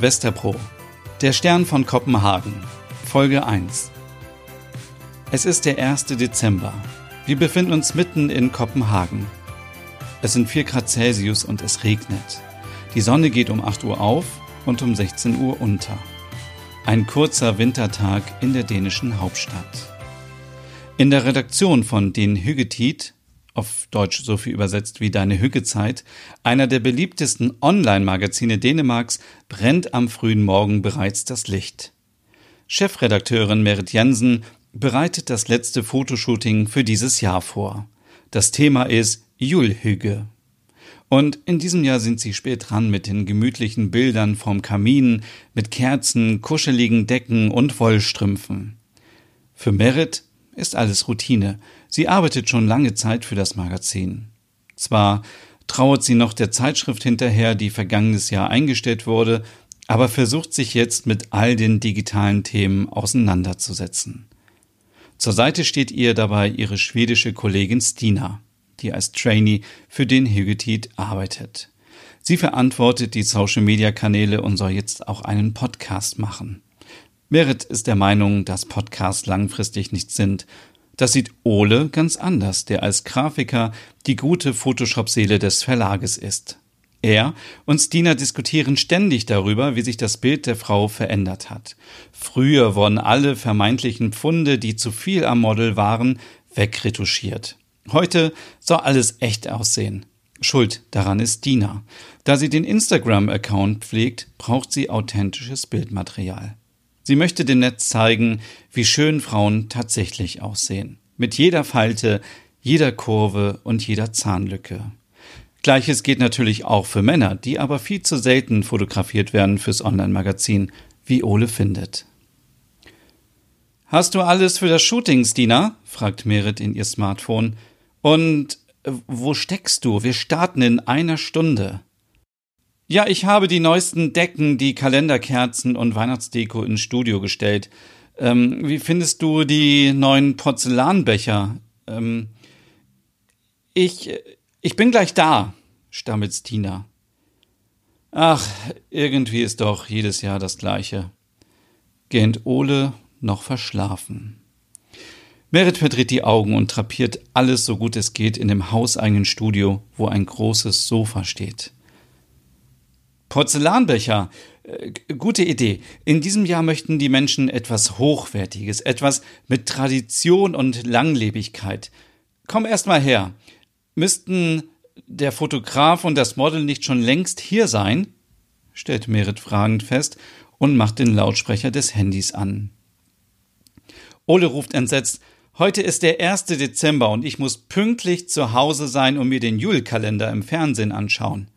Westerbro. Der Stern von Kopenhagen. Folge 1. Es ist der 1. Dezember. Wir befinden uns mitten in Kopenhagen. Es sind 4 Grad Celsius und es regnet. Die Sonne geht um 8 Uhr auf und um 16 Uhr unter. Ein kurzer Wintertag in der dänischen Hauptstadt. In der Redaktion von Den Hüggetit auf Deutsch so viel übersetzt wie Deine Hüggezeit, einer der beliebtesten Online-Magazine Dänemarks, brennt am frühen Morgen bereits das Licht. Chefredakteurin Merit Jensen bereitet das letzte Fotoshooting für dieses Jahr vor. Das Thema ist Julhügge. Und in diesem Jahr sind sie spät dran mit den gemütlichen Bildern vom Kamin, mit Kerzen, kuscheligen Decken und Wollstrümpfen. Für Merit ist alles Routine. Sie arbeitet schon lange Zeit für das Magazin. Zwar trauert sie noch der Zeitschrift hinterher, die vergangenes Jahr eingestellt wurde, aber versucht sich jetzt mit all den digitalen Themen auseinanderzusetzen. Zur Seite steht ihr dabei ihre schwedische Kollegin Stina, die als Trainee für den Hugetit arbeitet. Sie verantwortet die Social-Media-Kanäle und soll jetzt auch einen Podcast machen. Merit ist der Meinung, dass Podcasts langfristig nichts sind. Das sieht Ole ganz anders, der als Grafiker die gute Photoshop-Seele des Verlages ist. Er und Stina diskutieren ständig darüber, wie sich das Bild der Frau verändert hat. Früher wurden alle vermeintlichen Pfunde, die zu viel am Model waren, wegretuschiert. Heute soll alles echt aussehen. Schuld daran ist Dina. Da sie den Instagram-Account pflegt, braucht sie authentisches Bildmaterial. Sie möchte dem Netz zeigen, wie schön Frauen tatsächlich aussehen. Mit jeder Falte, jeder Kurve und jeder Zahnlücke. Gleiches geht natürlich auch für Männer, die aber viel zu selten fotografiert werden fürs Online-Magazin, wie Ole findet. Hast du alles für das Shooting, Stina? fragt Merit in ihr Smartphone. Und äh, wo steckst du? Wir starten in einer Stunde. Ja, ich habe die neuesten Decken, die Kalenderkerzen und Weihnachtsdeko ins Studio gestellt. Ähm, wie findest du die neuen Porzellanbecher? Ähm, ich, ich bin gleich da, stammelt Stina. Ach, irgendwie ist doch jedes Jahr das gleiche. Gähnt Ole noch verschlafen. Merit verdreht die Augen und trapiert alles so gut es geht in dem hauseigenen Studio, wo ein großes Sofa steht. Porzellanbecher. Äh, gute Idee. In diesem Jahr möchten die Menschen etwas Hochwertiges, etwas mit Tradition und Langlebigkeit. Komm erst mal her. Müssten der Fotograf und das Model nicht schon längst hier sein? stellt Merit fragend fest und macht den Lautsprecher des Handys an. Ole ruft entsetzt, Heute ist der 1. Dezember und ich muss pünktlich zu Hause sein und mir den Julkalender im Fernsehen anschauen.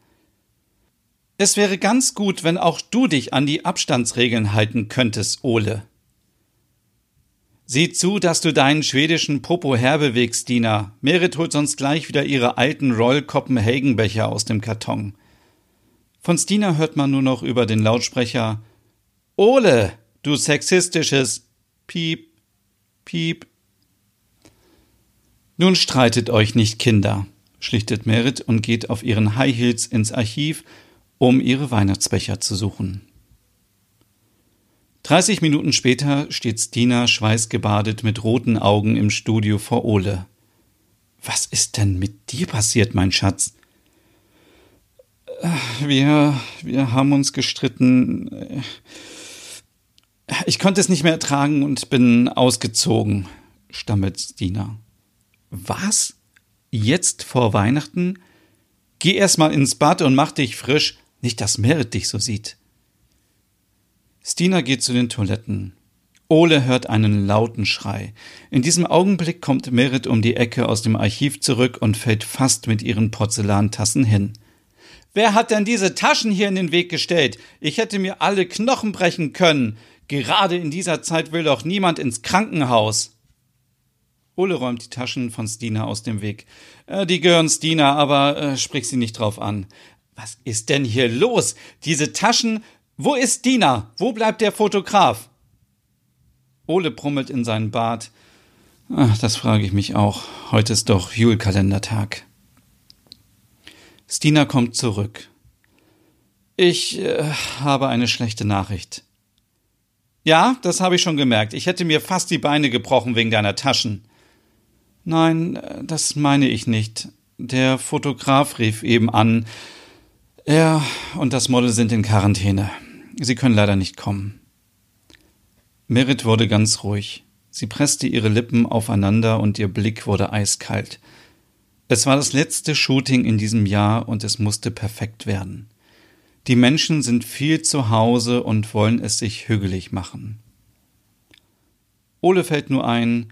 Es wäre ganz gut, wenn auch du dich an die Abstandsregeln halten könntest, Ole. Sieh zu, dass du deinen schwedischen Popo herbewegst, Dina. Merit holt sonst gleich wieder ihre alten Roll Copenhagen-Becher aus dem Karton. Von Stina hört man nur noch über den Lautsprecher Ole, du sexistisches Piep, Piep. Nun streitet euch nicht, Kinder, schlichtet Merit und geht auf ihren High Heels ins Archiv um ihre Weihnachtsbecher zu suchen. 30 Minuten später steht Stina schweißgebadet mit roten Augen im Studio vor Ole. Was ist denn mit dir passiert, mein Schatz? Wir, wir haben uns gestritten. Ich konnte es nicht mehr ertragen und bin ausgezogen, stammelt Stina. Was? Jetzt vor Weihnachten? Geh erst mal ins Bad und mach dich frisch. Nicht, dass Merit dich so sieht. Stina geht zu den Toiletten. Ole hört einen lauten Schrei. In diesem Augenblick kommt Merit um die Ecke aus dem Archiv zurück und fällt fast mit ihren Porzellantassen hin. Wer hat denn diese Taschen hier in den Weg gestellt? Ich hätte mir alle Knochen brechen können. Gerade in dieser Zeit will doch niemand ins Krankenhaus. Ole räumt die Taschen von Stina aus dem Weg. Äh, die gehören Stina, aber äh, sprich sie nicht drauf an. Was ist denn hier los? Diese Taschen. Wo ist Dina? Wo bleibt der Fotograf? Ole brummelt in seinen Bart. Ach, das frage ich mich auch. Heute ist doch Julkalendertag. Stina kommt zurück. Ich äh, habe eine schlechte Nachricht. Ja, das habe ich schon gemerkt. Ich hätte mir fast die Beine gebrochen wegen deiner Taschen. Nein, äh, das meine ich nicht. Der Fotograf rief eben an. Er und das Model sind in Quarantäne. Sie können leider nicht kommen. Merit wurde ganz ruhig. Sie presste ihre Lippen aufeinander und ihr Blick wurde eiskalt. Es war das letzte Shooting in diesem Jahr und es musste perfekt werden. Die Menschen sind viel zu Hause und wollen es sich hügelig machen. Ole fällt nur ein,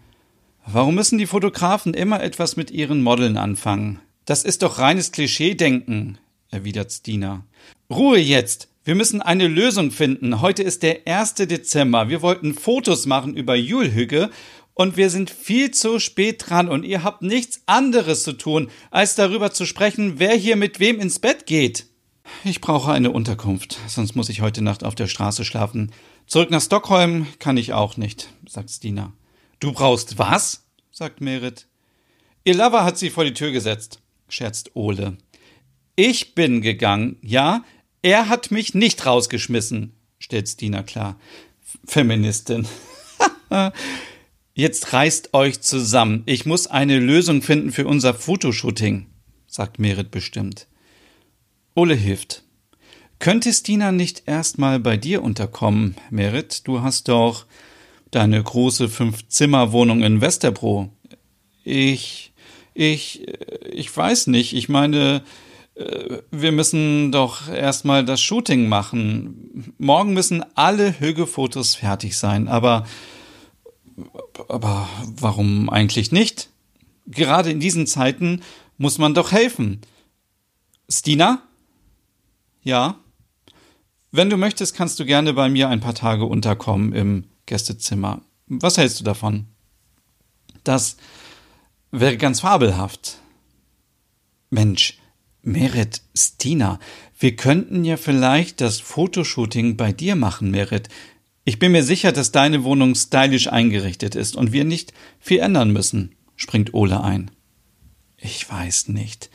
warum müssen die Fotografen immer etwas mit ihren Modeln anfangen? Das ist doch reines Klischeedenken, erwidert Stina. Ruhe jetzt! Wir müssen eine Lösung finden. Heute ist der 1. Dezember. Wir wollten Fotos machen über Julhügge und wir sind viel zu spät dran und ihr habt nichts anderes zu tun, als darüber zu sprechen, wer hier mit wem ins Bett geht. Ich brauche eine Unterkunft, sonst muss ich heute Nacht auf der Straße schlafen. Zurück nach Stockholm kann ich auch nicht, sagt Stina. Du brauchst was? sagt Merit. Ihr Lover hat sie vor die Tür gesetzt, scherzt Ole. Ich bin gegangen, ja, er hat mich nicht rausgeschmissen, stellt Stina klar. Feministin. Jetzt reißt euch zusammen. Ich muss eine Lösung finden für unser Fotoshooting, sagt Merit bestimmt. Ole hilft. Könnte Stina nicht erstmal bei dir unterkommen, Merit? Du hast doch deine große Fünf-Zimmer-Wohnung in Westerbro. Ich, ich, ich weiß nicht. Ich meine, äh, wir müssen doch erstmal das Shooting machen. Morgen müssen alle Hügefotos fertig sein, aber aber warum eigentlich nicht? Gerade in diesen Zeiten muss man doch helfen. Stina? Ja? Wenn du möchtest, kannst du gerne bei mir ein paar Tage unterkommen im Gästezimmer. Was hältst du davon? Das wäre ganz fabelhaft. Mensch, Merit, Stina, wir könnten ja vielleicht das Fotoshooting bei dir machen, Merit. Ich bin mir sicher, dass deine Wohnung stylisch eingerichtet ist und wir nicht viel ändern müssen, springt Ole ein. Ich weiß nicht.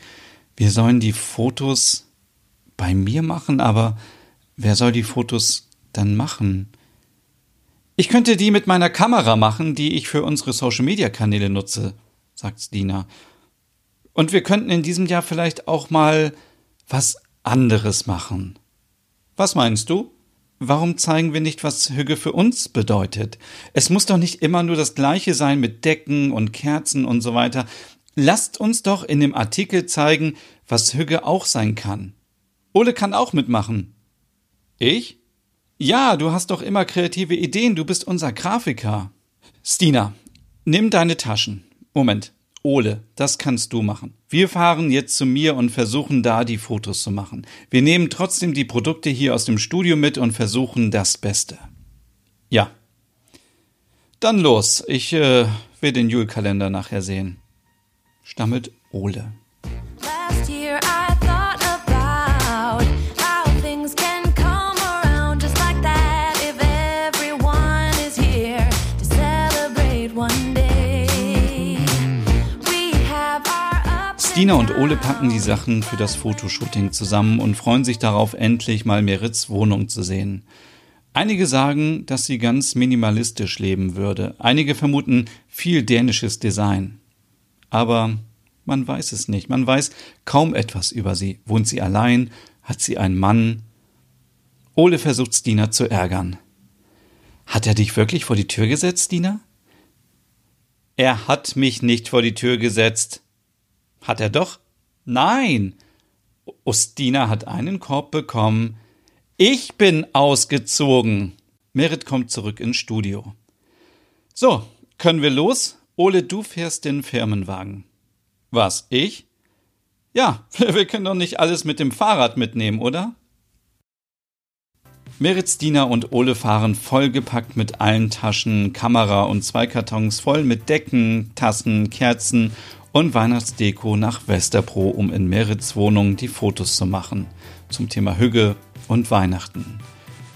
Wir sollen die Fotos bei mir machen, aber wer soll die Fotos dann machen? Ich könnte die mit meiner Kamera machen, die ich für unsere Social Media Kanäle nutze, sagt Stina. Und wir könnten in diesem Jahr vielleicht auch mal was anderes machen. Was meinst du? Warum zeigen wir nicht, was Hüge für uns bedeutet? Es muss doch nicht immer nur das Gleiche sein mit Decken und Kerzen und so weiter. Lasst uns doch in dem Artikel zeigen, was Hüge auch sein kann. Ole kann auch mitmachen. Ich? Ja, du hast doch immer kreative Ideen, du bist unser Grafiker. Stina, nimm deine Taschen. Moment. Ole, das kannst du machen. Wir fahren jetzt zu mir und versuchen da die Fotos zu machen. Wir nehmen trotzdem die Produkte hier aus dem Studio mit und versuchen das Beste. Ja. Dann los. Ich äh, will den Julkalender nachher sehen. Stammelt Ole. Stina und Ole packen die Sachen für das Fotoshooting zusammen und freuen sich darauf, endlich mal Merits Wohnung zu sehen. Einige sagen, dass sie ganz minimalistisch leben würde. Einige vermuten viel dänisches Design. Aber man weiß es nicht. Man weiß kaum etwas über sie. Wohnt sie allein? Hat sie einen Mann? Ole versucht Stina zu ärgern. Hat er dich wirklich vor die Tür gesetzt, Stina? Er hat mich nicht vor die Tür gesetzt, hat er doch? Nein. Ustina hat einen Korb bekommen. Ich bin ausgezogen. Merit kommt zurück ins Studio. So, können wir los? Ole, du fährst den Firmenwagen. Was, ich? Ja, wir können doch nicht alles mit dem Fahrrad mitnehmen, oder? Merit, Stina und Ole fahren vollgepackt mit allen Taschen, Kamera und zwei Kartons voll mit Decken, Tassen, Kerzen und Weihnachtsdeko nach Westerbro, um in Merits Wohnung die Fotos zu machen zum Thema Hügge und Weihnachten.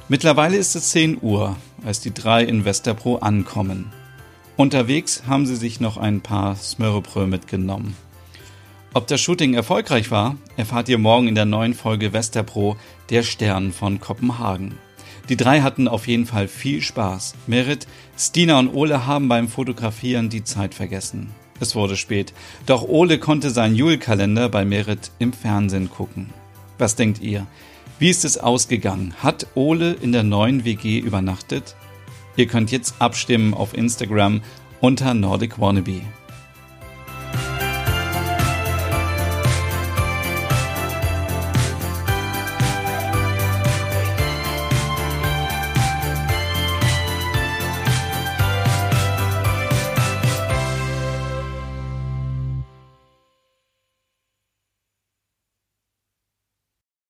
Mittlerweile ist es 10 Uhr, als die drei in Westerbro ankommen. Unterwegs haben sie sich noch ein paar Smörrebröt mitgenommen. Ob das Shooting erfolgreich war, erfahrt ihr morgen in der neuen Folge Westerpro, der Stern von Kopenhagen. Die drei hatten auf jeden Fall viel Spaß. Merit, Stina und Ole haben beim Fotografieren die Zeit vergessen. Es wurde spät, doch Ole konnte seinen Julkalender bei Merit im Fernsehen gucken. Was denkt ihr? Wie ist es ausgegangen? Hat Ole in der neuen WG übernachtet? Ihr könnt jetzt abstimmen auf Instagram unter Nordic Wannabe.